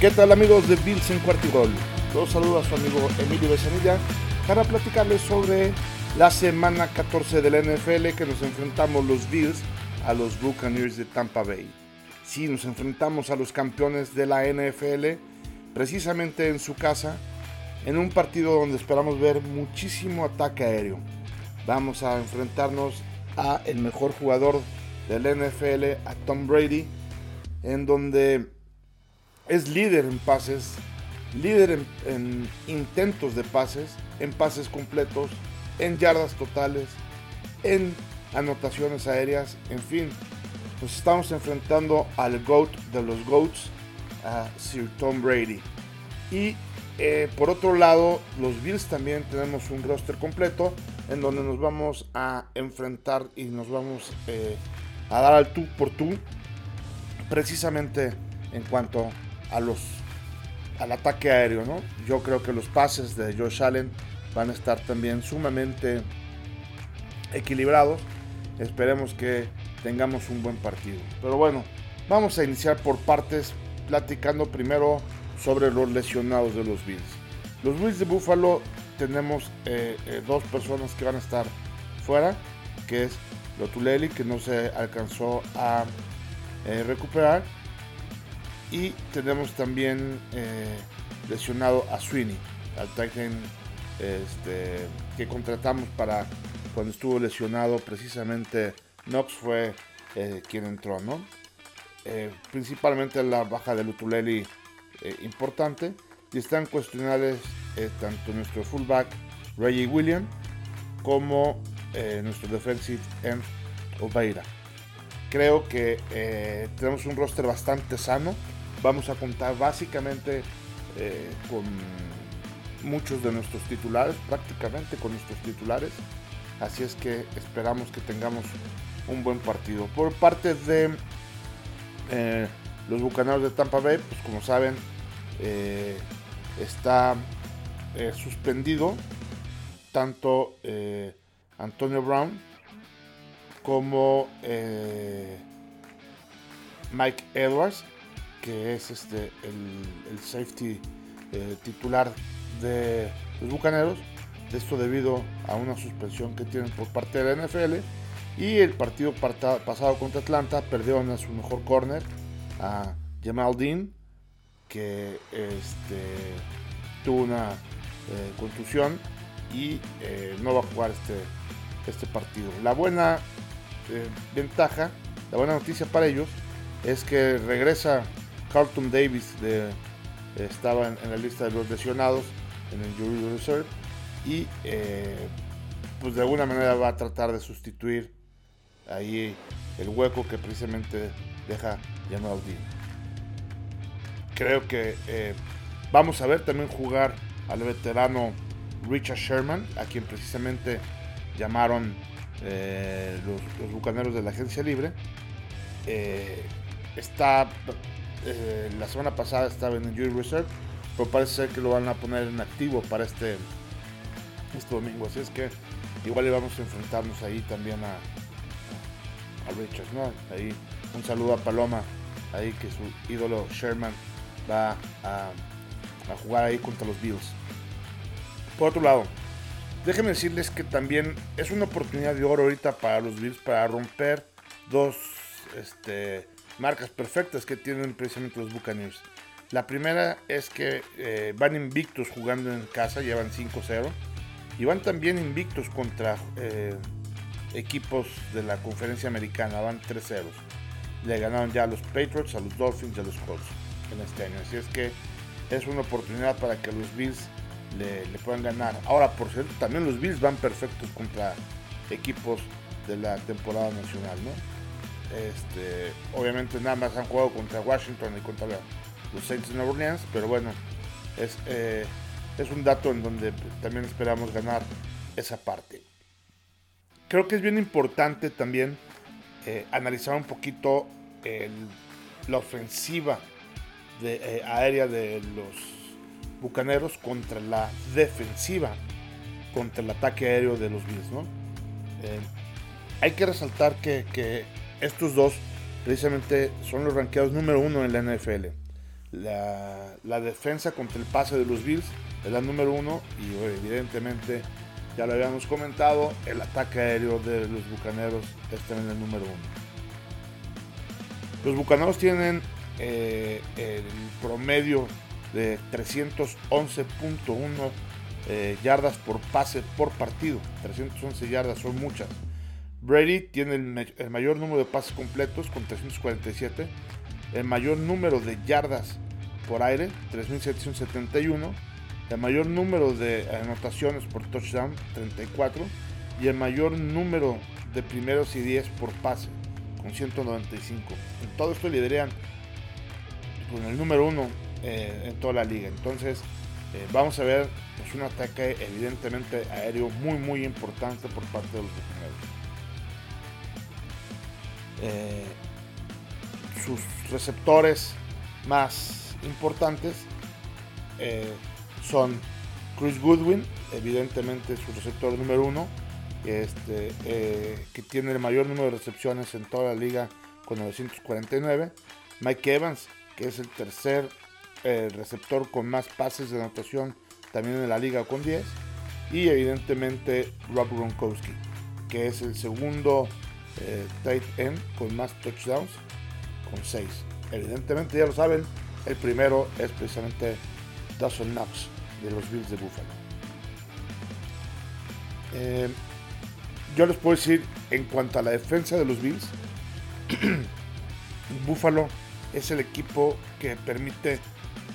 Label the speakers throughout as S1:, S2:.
S1: ¿Qué tal amigos de Bills en Cuartigol? Los saludo a su amigo Emilio Besanilla para platicarles sobre la semana 14 de la NFL que nos enfrentamos los Bills a los Buccaneers de Tampa Bay. Sí, nos enfrentamos a los campeones de la NFL precisamente en su casa en un partido donde esperamos ver muchísimo ataque aéreo. Vamos a enfrentarnos a el mejor jugador del NFL, a Tom Brady, en donde es líder en pases, líder en, en intentos de pases, en pases completos, en yardas totales, en anotaciones aéreas, en fin. Nos estamos enfrentando al GOAT de los GOATs, a Sir Tom Brady. Y eh, por otro lado, los Bills también tenemos un roster completo en donde nos vamos a enfrentar y nos vamos eh, a dar al tú por tú, precisamente en cuanto a los al ataque aéreo, ¿no? Yo creo que los pases de Josh Allen van a estar también sumamente equilibrados. Esperemos que tengamos un buen partido. Pero bueno, vamos a iniciar por partes platicando primero sobre los lesionados de los Bills. Los Bills de Buffalo tenemos eh, eh, dos personas que van a estar fuera, que es Lotuleli, que no se alcanzó a eh, recuperar, y tenemos también lesionado a Sweeney, al Titan este, que contratamos para cuando estuvo lesionado precisamente Knox fue quien entró, ¿no? principalmente la baja de Lutuleli eh, importante y están cuestionables eh, tanto nuestro fullback Reggie William como eh, nuestro defensive end Obeira. Creo que tenemos un roster bastante sano. Vamos a contar básicamente con muchos de nuestros titulares, prácticamente con nuestros titulares. Así es que esperamos que tengamos un buen partido. Por parte de los Bucaneros de Tampa Bay, pues como saben, eh, está eh, suspendido tanto eh, Antonio Brown como Mike Edwards, que es este el, safety titular de los Bucaneros. Esto debido a una suspensión que tienen por parte de la NFL. Y el partido pasado contra Atlanta perdieron a su mejor corner, a Jamal Dean, que este, tuvo una eh, contusión y eh, no va a jugar este, este partido. La buena eh, ventaja, la buena noticia para ellos es que regresa Carlton Davis, estaba en, la lista de los lesionados en el Jury Reserve y pues de alguna manera va a tratar de sustituir ahí el hueco que precisamente deja Jamal Dean creo que eh, vamos a ver también jugar al veterano Richard Sherman, a quien precisamente llamaron eh, los, bucaneros de la agencia libre. Eh, la semana pasada estaba en el Jury Reserve, pero parece ser que lo van a poner en activo para este, este domingo. Así es que igual vamos a enfrentarnos ahí también a, a, Richard. Ahí un saludo a Paloma, ahí que su ídolo Sherman va a, jugar ahí contra los Bills. Por otro lado, déjenme decirles que también es una oportunidad de oro ahorita para los Bills para romper dos este, marcas perfectas que tienen precisamente los Buccaneers. La primera es que eh, van invictos jugando en casa, llevan 5-0. Y van también invictos contra eh, equipos de la conferencia americana, van 3-0. Le ganaron ya a los Patriots, a los Dolphins y a los Colts en este año. Así es que es una oportunidad para que los Bills le, puedan ganar. Ahora, por cierto, también los Bills van perfectos contra equipos de la temporada nacional, ¿no? Este, obviamente nada más han jugado contra Washington y contra los Saints de Nueva Orleans, pero bueno, es, eh, es un dato en donde también esperamos ganar esa parte. Creo que es bien importante también eh, analizar un poquito la ofensiva de, eh, aérea de los Bucaneros contra la defensiva, contra el ataque aéreo de los Bills. ¿no? Hay que resaltar que, estos dos precisamente son los ranqueados número uno en la NFL. La, defensa contra el pase de los Bills es la número uno y evidentemente ya lo habíamos comentado, el ataque aéreo de los Bucaneros es también el número uno. Los Bucaneros tienen eh, el promedio de 311.1 eh, yardas por pase por partido. 311 yardas son muchas. Brady tiene el, mayor número de pases completos con 347. El mayor número de yardas por aire, 3.771. El mayor número de anotaciones por touchdown, 34. Y el mayor número de primeros y 10 por pase, con 195. En todo esto lideran con el número uno eh, en toda la liga. Entonces, eh, vamos a ver pues, un ataque evidentemente aéreo muy, muy importante por parte de los bucaneros. Eh, sus receptores más importantes son Chris Goodwin, evidentemente su receptor número uno, este, que tiene el mayor número de recepciones en toda la liga con 949. Mike Evans, que es el tercer eh, receptor con más pases de anotación también en la liga con 10. Y evidentemente Rob Gronkowski, que es el segundo eh, tight end con más touchdowns con 6. Evidentemente ya lo saben, el primero es precisamente Dawson Knox de los Bills de Buffalo. Eh, yo les puedo decir en cuanto a la defensa de los Bills, Buffalo es el equipo que permite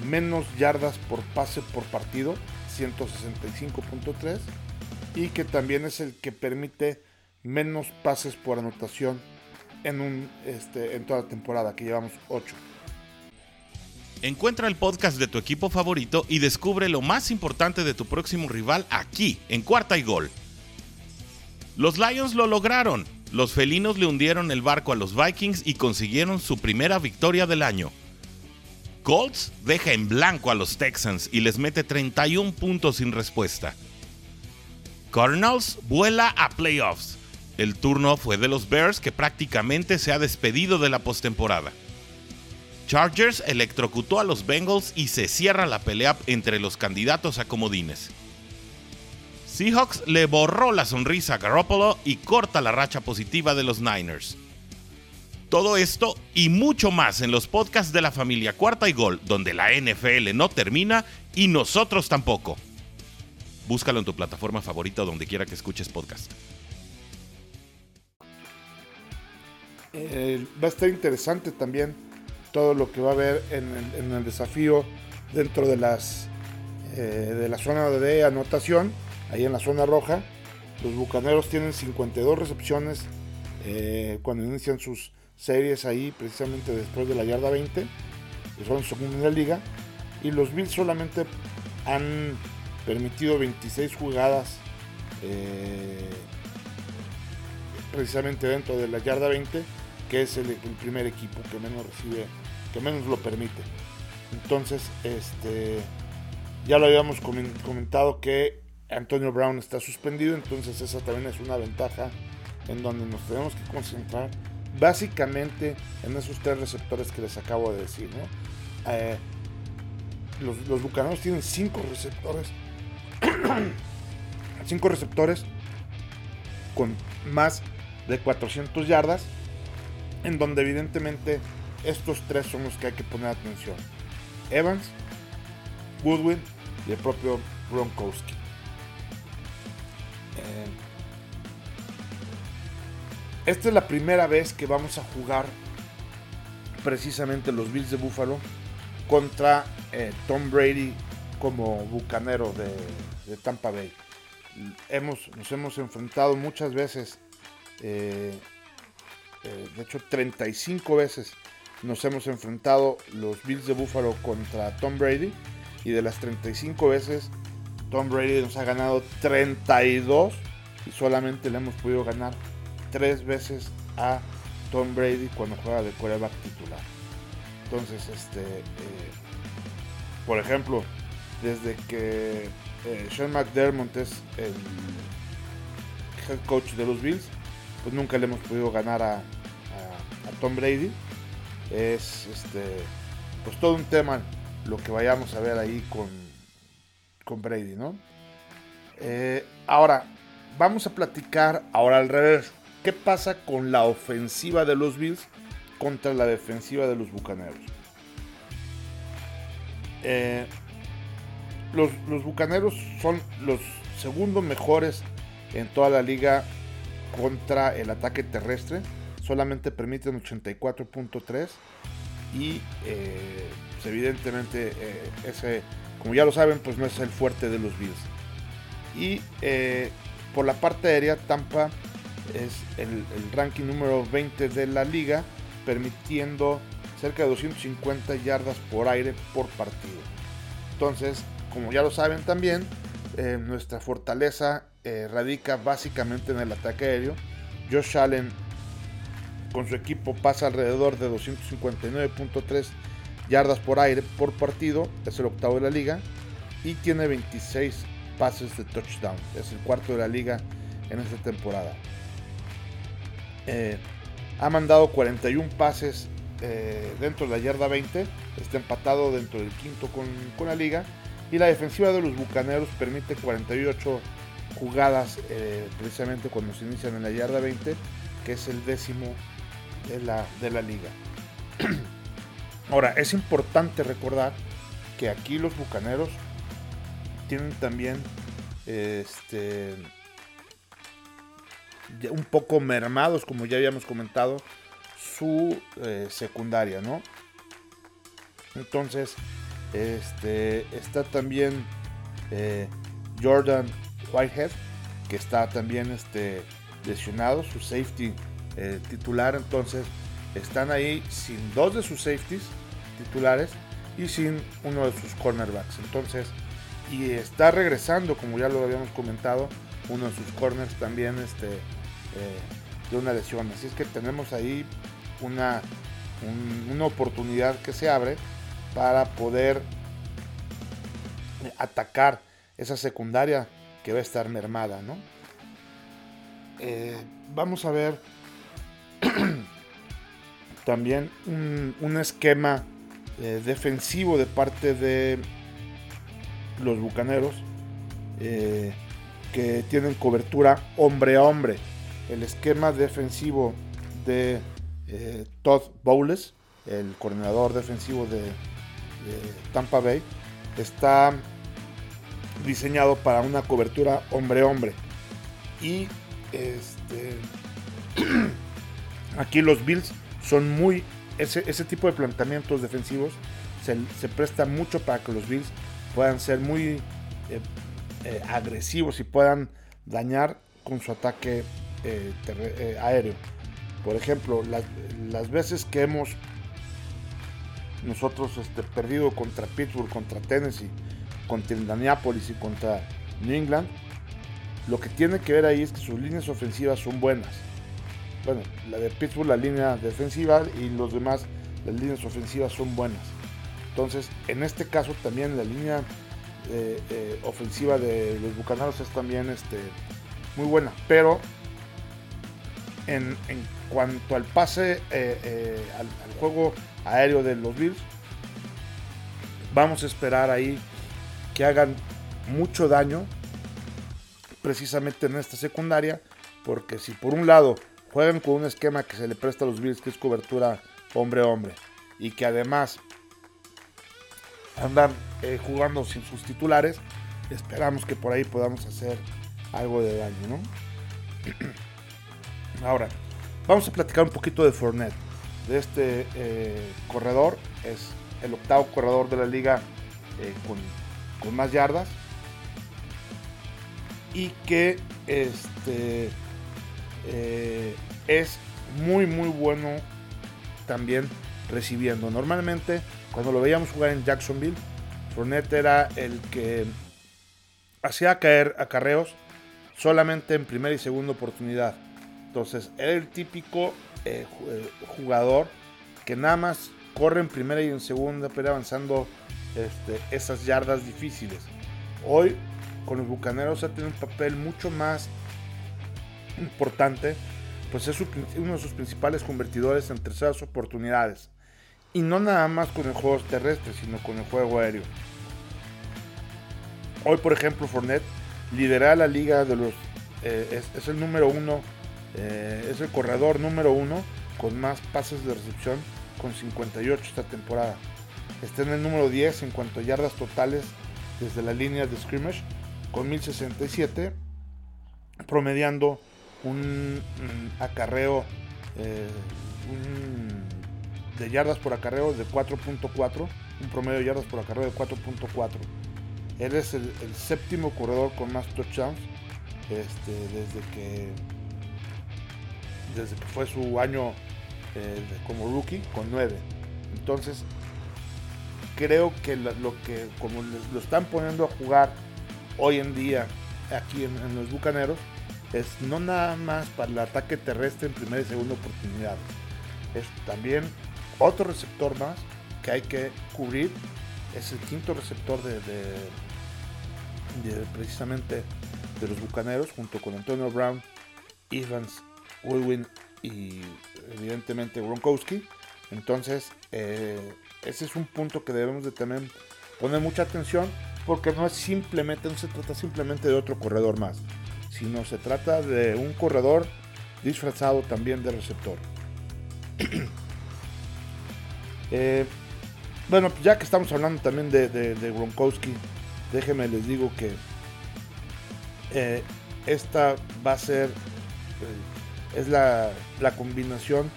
S1: menos yardas por pase por partido, 165.3, y que también es el que permite menos pases por anotación en, un, este, en toda la temporada, que llevamos 8.
S2: Encuentra el podcast de tu equipo favorito y descubre lo más importante de tu próximo rival aquí, en Cuarta y Gol. Los Lions lo lograron. Los felinos le hundieron el barco a los Vikings y consiguieron su primera victoria del año. Colts deja en blanco a los Texans y les mete 31 puntos sin respuesta. Cardinals vuela a playoffs. El turno fue de los Bears que prácticamente se ha despedido de la postemporada. Chargers electrocutó a los Bengals y se cierra la pelea entre los candidatos a comodines. Seahawks le borró la sonrisa a Garoppolo y corta la racha positiva de los Niners. Todo esto y mucho más en los podcasts de la familia Cuarta y Gol, donde la NFL no termina y nosotros tampoco. Búscalo en tu plataforma favorita donde quiera que escuches podcast.
S1: Eh, va a estar interesante también todo lo que va a haber en el, desafío dentro de las eh, de la zona de anotación, ahí en la zona roja. Los Bucaneros tienen 52 recepciones eh, cuando inician sus series ahí precisamente después de la yarda 20, que son segundo en la liga, y los Bills solamente han permitido 26 jugadas precisamente dentro de la yarda 20, que es el, primer equipo que menos recibe, que menos lo permite. Entonces, este, ya lo habíamos comentado que Antonio Brown está suspendido, entonces esa también es una ventaja en donde nos tenemos que concentrar básicamente en esos tres receptores que les acabo de decir. Eh, los, los, bucaneros tienen cinco receptores. cinco receptores con más de 400 yardas. En donde evidentemente estos tres son los que hay que poner atención. Evans, Goodwin y el propio Gronkowski. Eh, esta es la primera vez que vamos a jugar precisamente los Bills de Buffalo contra eh, Tom Brady como bucanero de, Tampa Bay. Hemos, nos hemos enfrentado muchas veces, eh, eh, de hecho 35 veces nos hemos enfrentado los Bills de Buffalo contra Tom Brady y de las 35 veces Tom Brady nos ha ganado 32 y solamente le hemos podido ganar tres veces a Tom Brady cuando juega de quarterback titular. Entonces, este, eh, por ejemplo, desde que eh, Sean McDermott es el head coach de los Bills, pues nunca le hemos podido ganar a, Tom Brady. Es este, pues todo un tema lo que vayamos a ver ahí con, con Brady, ¿no? Eh, ahora, vamos a platicar ahora al revés. ¿Qué pasa con la ofensiva de los Bills contra la defensiva de los Bucaneros? Eh, los, los Bucaneros son los segundos mejores en toda la liga contra el ataque terrestre. Solamente permiten 84.3 y eh, pues, evidentemente eh, ese, como ya lo saben, pues no es el fuerte de los Bills. Y eh, por la parte aérea, Tampa es el, el, ranking número 20 de la liga, permitiendo cerca de 250 yardas por aire por partido. Entonces, como ya lo saben también, nuestra fortaleza radica básicamente en el ataque aéreo. Josh Allen con su equipo pasa alrededor de 259.3 yardas por aire por partido, es el octavo de la liga, y tiene 26 pases de touchdown, es el cuarto de la liga en esta temporada. Eh, ha mandado 41 pases eh, dentro de la yarda 20, está empatado dentro del quinto con, la liga, y la defensiva de los Bucaneros permite 48 jugadas eh, precisamente cuando se inician en la yarda 20, que es el décimo de la, de la liga. Ahora, es importante recordar que aquí los Bucaneros tienen también este un poco mermados, como ya habíamos comentado, su eh, secundaria, ¿no? Entonces, este, está también eh, Jordan Whitehead, que está también este, lesionado, su safety eh, titular, entonces están ahí sin dos de sus safeties titulares y sin uno de sus cornerbacks. Entonces, y está regresando, como ya lo habíamos comentado, uno de sus corners también este, eh, de una lesión. Así es que tenemos ahí una, una oportunidad que se abre para poder atacar esa secundaria que va a estar mermada, ¿no? Eh, vamos a ver también un, esquema eh, defensivo de parte de los Bucaneros eh, que tienen cobertura hombre a hombre. El esquema defensivo de Todd Bowles, el coordinador defensivo de, Tampa Bay, está diseñado para una cobertura hombre a hombre. Y este Aquí los Bills son muy. Ese, ese tipo de planteamientos defensivos se, presta mucho para que los Bills puedan ser muy eh, eh, agresivos y puedan dañar con su ataque eh, aéreo. Por ejemplo, las veces que hemos nosotros este, perdido contra Pittsburgh, contra Tennessee, contra Indianapolis y contra New England, lo que tiene que ver ahí es que sus líneas ofensivas son buenas bueno, la de Pittsburgh, la línea defensiva y los demás, las líneas ofensivas son buenas. Entonces, en este caso también la línea eh, eh, ofensiva de los Bucaneros es también este, muy buena. Pero en, cuanto al pase, eh, al, al, juego aéreo de los Bills, vamos a esperar ahí que hagan mucho daño precisamente en esta secundaria. Porque si por un lado juegan con un esquema que se le presta a los Bills, que es cobertura hombre a hombre, y que además andan eh, jugando sin sus titulares, esperamos que por ahí podamos hacer algo de daño, ¿no? Ahora, vamos a platicar un poquito de Fournette, de este eh, corredor, es el octavo corredor de la liga eh, con, más yardas, y que este eh, es muy muy bueno también recibiendo. Normalmente cuando lo veíamos jugar en Jacksonville, Fournette era el que hacía caer acarreos solamente en primera y segunda oportunidad. Entonces era el típico eh, eh, jugador que nada más corre en primera y en segunda, pero avanzando este, esas yardas difíciles. Hoy con los Bucaneros ha tenido un papel mucho más importante, pues es uno de sus principales convertidores en terceras oportunidades. Y no nada más con el juego terrestre, sino con el juego aéreo. Hoy, por ejemplo, Fournette lidera la liga de los. Eh, es, el número uno, eh, es el corredor número uno con más pases de recepción, con 58 esta temporada. Está en el número 10 en cuanto a yardas totales desde la línea de scrimmage, con 1067, promediando un, acarreo eh, de yardas por acarreo de 4.4, un promedio de yardas por acarreo de 4.4. Él es el, séptimo corredor con más touchdowns este, desde que desde que fue su año eh, como rookie con 9. Entonces creo que lo, que como lo están poniendo a jugar hoy en día aquí en, los Bucaneros es no nada más para el ataque terrestre en primera y segunda oportunidad. Es también otro receptor más que hay que cubrir. Es el quinto receptor de, precisamente de los Bucaneros, junto con Antonio Brown, Evans, Goodwin y evidentemente Gronkowski. Entonces, eh, ese es un punto que debemos de también poner mucha atención porque no es simplemente, no se trata simplemente de otro corredor más, sino se trata de un corredor disfrazado también de receptor. Eh, bueno, ya que estamos hablando también de, Gronkowski, déjenme les digo que eh, esta va a ser, es la, la, combinación,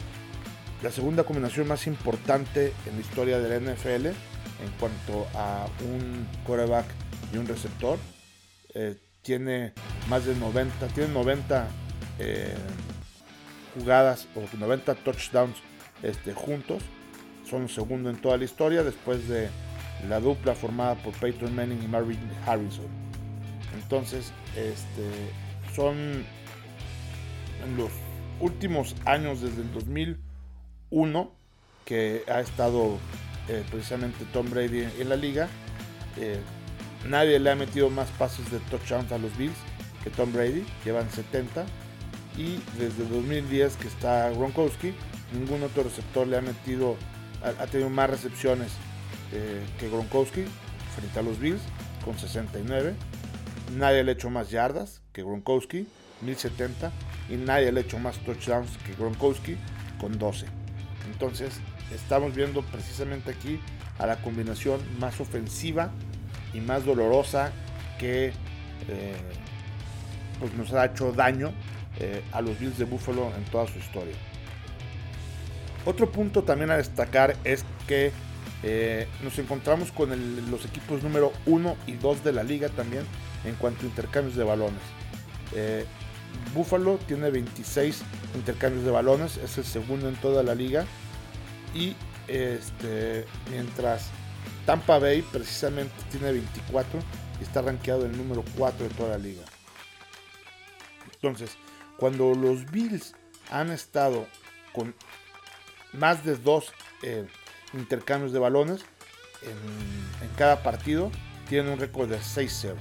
S1: la segunda combinación más importante en la historia de la NFL en cuanto a un quarterback y un receptor. Eh, tiene más de 90, tiene 90 jugadas o 90 touchdowns este, juntos son segundo en toda la historia después de la dupla formada por Peyton Manning y Marvin Harrison. Entonces, este, son los últimos años desde el 2001 que ha estado eh, precisamente Tom Brady en la liga. Eh, nadie le ha metido más pases de touchdown a los Bills que Tom Brady, llevan 70. Y desde el 2010 que está Gronkowski, ningún otro receptor le ha metido tenido más recepciones eh, que Gronkowski frente a los Bills con 69. Nadie le ha hecho más yardas que Gronkowski, 1070. Y nadie le ha hecho más touchdowns que Gronkowski con 12. Entonces estamos viendo precisamente aquí a la combinación más ofensiva y más dolorosa que eh, pues nos ha hecho daño eh, a los Bills de Buffalo en toda su historia. Otro punto también a destacar es que eh, nos encontramos con los equipos número 1 y 2 de la liga también en cuanto a intercambios de balones. Buffalo tiene 26 intercambios de balones, es el segundo en toda la liga. Y este, mientras Tampa Bay precisamente tiene 24 y está rankeado el número 4 de toda la liga. Entonces, cuando los Bills han estado con más de dos eh, intercambios de balones en, cada partido, tienen un récord de 6-0.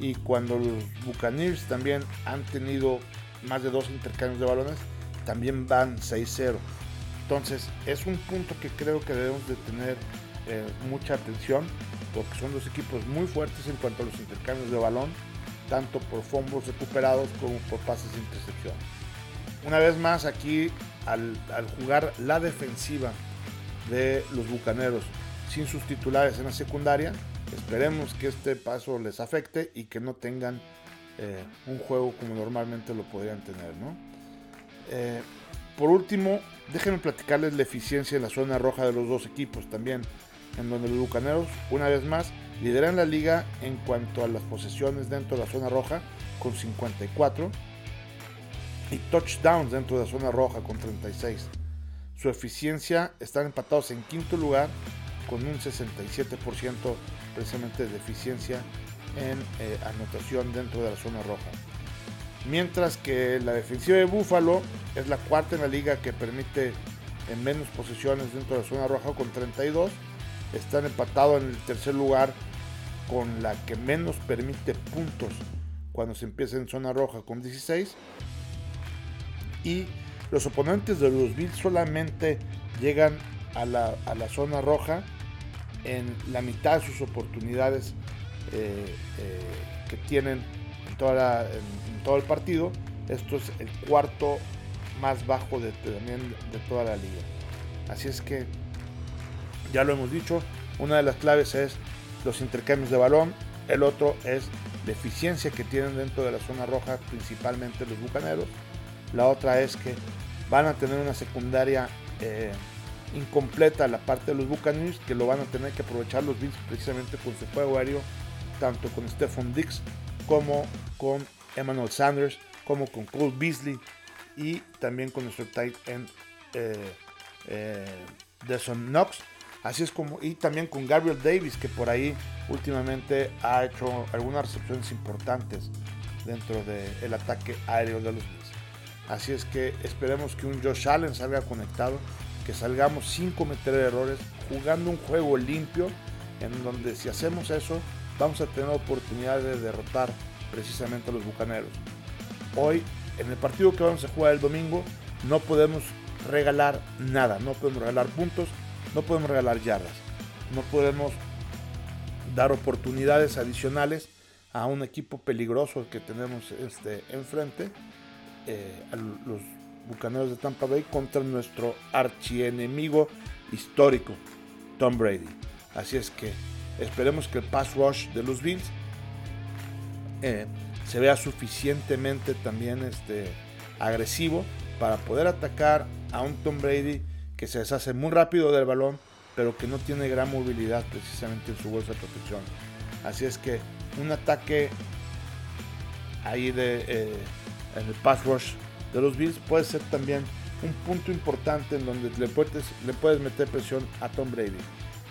S1: Y cuando los Buccaneers también han tenido más de dos intercambios de balones, también van 6-0. Entonces es un punto que creo que debemos de tener eh, mucha atención porque son dos equipos muy fuertes en cuanto a los intercambios de balón, tanto por fumbles recuperados como por pases de intercepción. Una vez más aquí al, jugar la defensiva de los Bucaneros sin sus titulares en la secundaria, esperemos que este paso les afecte y que no tengan eh, un juego como normalmente lo podrían tener. Eh, por último, déjenme platicarles la eficiencia en la zona roja de los dos equipos también, en donde los Bucaneros, una vez más, lideran la liga en cuanto a las posesiones dentro de la zona roja con 54 y touchdowns dentro de la zona roja con 36. Su eficiencia están empatados en quinto lugar con un 67% precisamente de eficiencia en eh, anotación dentro de la zona roja. Mientras que la defensiva de Buffalo es la cuarta en la liga que permite en menos posesiones dentro de la zona roja con 32. Están empatados en el tercer lugar con la que menos permite puntos cuando se empieza en zona roja con 16 y los oponentes de los Bills solamente llegan a la, zona roja en la mitad de sus oportunidades eh, eh, que tienen en, todo el partido. Esto es el cuarto más bajo de, de toda la liga. Así es que, ya lo hemos dicho, una de las claves es los intercambios de balón, el otro es la eficiencia que tienen dentro de la zona roja, principalmente los bucaneros. La otra es que van a tener una secundaria eh, incompleta la parte de los Buccaneers, que lo van a tener que aprovechar los Bills precisamente con su juego aéreo, tanto con Stephon Dix como con Emmanuel Sanders, como con Cole Beasley y también con nuestro tight end eh, eh Knox. Así es como, y también con Gabriel Davis, que por ahí últimamente ha hecho algunas recepciones importantes dentro del ataque aéreo de los Bills. Así es que esperemos que un Josh Allen salga conectado, que salgamos sin cometer errores, jugando un juego limpio, en donde si hacemos eso, vamos a tener oportunidad de derrotar precisamente a los Bucaneros. Hoy, en el partido que vamos a jugar el domingo, no podemos regalar nada, no podemos regalar puntos, no podemos regalar yardas, no podemos dar oportunidades adicionales a un equipo peligroso que tenemos este, enfrente eh, Bucaneros de Tampa Bay contra nuestro archienemigo histórico, Tom Brady. Así es que esperemos que el pass rush de los Bills eh, se vea suficientemente también este, agresivo para poder atacar a un Tom Brady que se deshace muy rápido del balón, pero que no tiene gran movilidad precisamente en su bolsa de protección. Así es que un ataque ahí de eh, en el pass rush de los Bills puede ser también un punto importante en donde le puedes, le puedes meter presión a Tom Brady.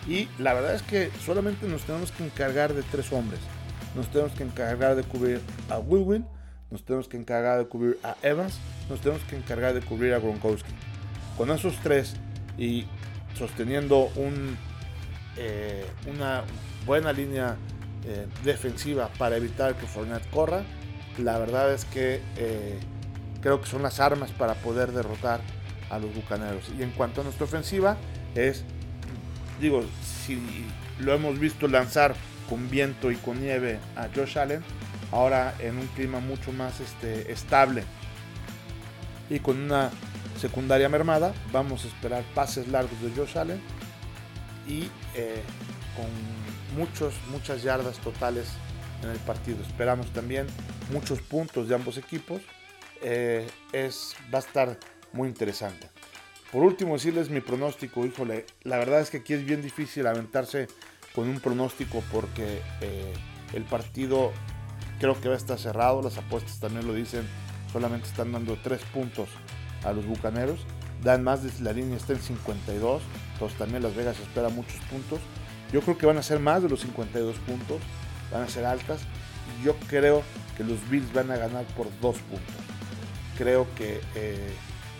S1: Y la verdad es que solamente nos tenemos que encargar de tres hombres. Nos tenemos que encargar de cubrir a Will nos tenemos que encargar de cubrir a Evans, nos tenemos que encargar de cubrir a Gronkowski. Con esos tres y sosteniendo un, eh, una buena línea eh, defensiva para evitar que Fournette corra, la verdad es que eh, creo que son las armas para poder derrotar a los Bucaneros. Y en cuanto a nuestra ofensiva, es, digo, si lo hemos visto lanzar con viento y con nieve a Josh Allen, ahora en un clima mucho más este, estable y con una secundaria mermada, vamos a esperar pases largos de Josh Allen y eh, con muchos, muchas yardas totales en el partido. Esperamos también muchos puntos de ambos equipos. Eh, es, va a estar muy interesante. Por último, decirles mi pronóstico. Híjole, la verdad es que aquí es bien difícil aventarse con un pronóstico porque eh, el partido creo que va a estar cerrado. Las apuestas también lo dicen. Solamente están dando 3 puntos a los bucaneros. Dan más, de la línea está en 52. Entonces también Las Vegas espera muchos puntos. Yo creo que van a ser más de los 52 puntos. Van a ser altas. Yo creo que los Bills van a ganar por dos puntos. Creo que eh,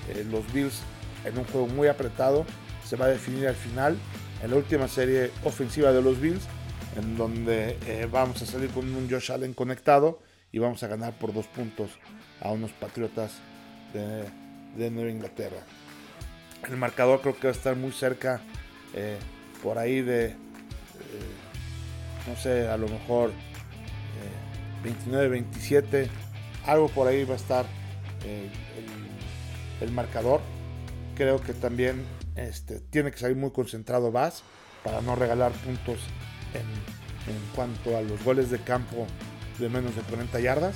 S1: eh, los Bills en un juego muy apretado se va a definir al final en la última serie ofensiva de los Bills, en donde eh, vamos a salir con un Josh Allen conectado y vamos a ganar por dos puntos a unos Patriotas de, de Nueva Inglaterra. El marcador creo que va a estar muy cerca, por ahí de, no sé, a lo mejor 29-27, algo por ahí va a estar eh, el, marcador. Creo que también este, tiene que salir muy concentrado Bass para no regalar puntos en, en, cuanto a los goles de campo de menos de 40 yardas.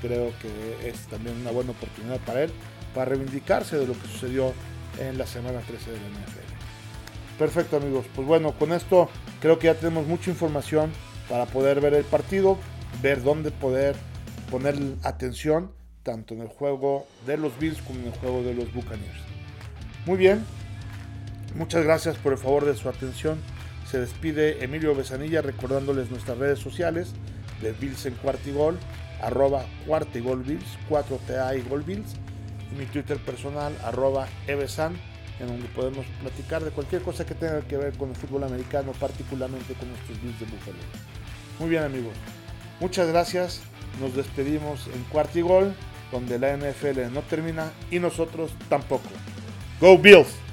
S1: Creo que es también una buena oportunidad para él para reivindicarse de lo que sucedió en la semana 13 de la NFL. Perfecto amigos, pues bueno, con esto creo que ya tenemos mucha información para poder ver el partido ver dónde poder poner atención tanto en el juego de los Bills como en el juego de los Buccaneers. Muy bien, muchas gracias por el favor de su atención. Se despide Emilio Besanilla recordándoles nuestras redes sociales de Bills en Cuartigol, arroba Cuartigol Bills, 4TA y Gol Bills, y mi Twitter personal, arroba en donde podemos platicar de cualquier cosa que tenga que ver con el fútbol americano, particularmente con nuestros Bills de Buffalo. Muy bien amigos, Muchas gracias. Nos despedimos en Cuartigol, donde la NFL no termina y nosotros tampoco. Go Bills!